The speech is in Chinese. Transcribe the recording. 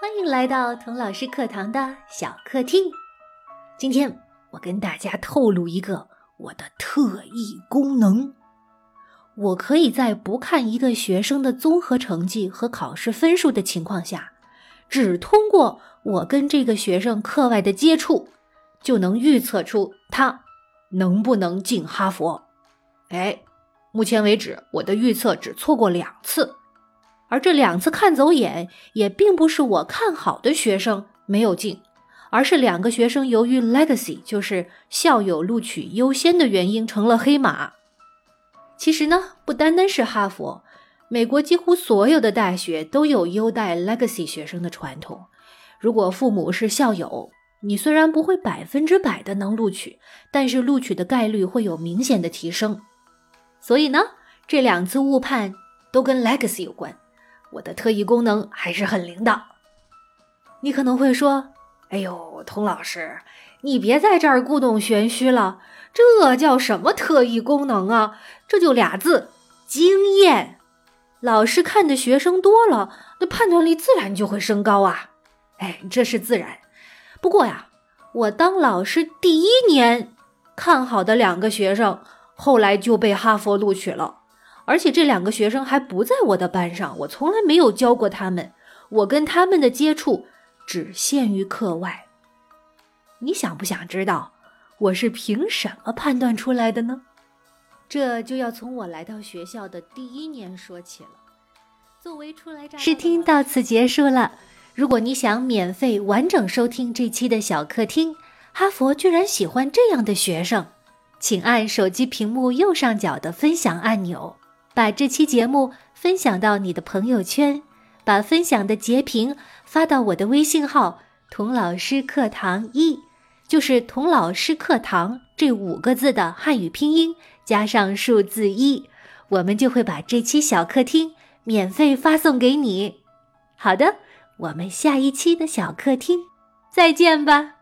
欢迎来到童老师课堂的小客厅。今天我跟大家透露一个我的特异功能：我可以在不看一个学生的综合成绩和考试分数的情况下，只通过我跟这个学生课外的接触，就能预测出他能不能进哈佛。哎，目前为止，我的预测只错过两次。而这两次看走眼，也并不是我看好的学生没有进，而是两个学生由于 legacy，就是校友录取优先的原因成了黑马。其实呢，不单单是哈佛，美国几乎所有的大学都有优待 legacy 学生的传统。如果父母是校友，你虽然不会百分之百的能录取，但是录取的概率会有明显的提升。所以呢，这两次误判都跟 legacy 有关。我的特异功能还是很灵的。你可能会说：“哎呦，童老师，你别在这儿故弄玄虚了，这叫什么特异功能啊？这就俩字：经验。老师看的学生多了，那判断力自然就会升高啊。哎，这是自然。不过呀，我当老师第一年看好的两个学生，后来就被哈佛录取了。”而且这两个学生还不在我的班上，我从来没有教过他们，我跟他们的接触只限于课外。你想不想知道我是凭什么判断出来的呢？这就要从我来到学校的第一年说起了。作为初来乍试听到此结束了。如果你想免费完整收听这期的小客厅，哈佛居然喜欢这样的学生，请按手机屏幕右上角的分享按钮。把这期节目分享到你的朋友圈，把分享的截屏发到我的微信号“童老师课堂一”，就是“童老师课堂”这五个字的汉语拼音加上数字一，我们就会把这期小客厅免费发送给你。好的，我们下一期的小客厅再见吧。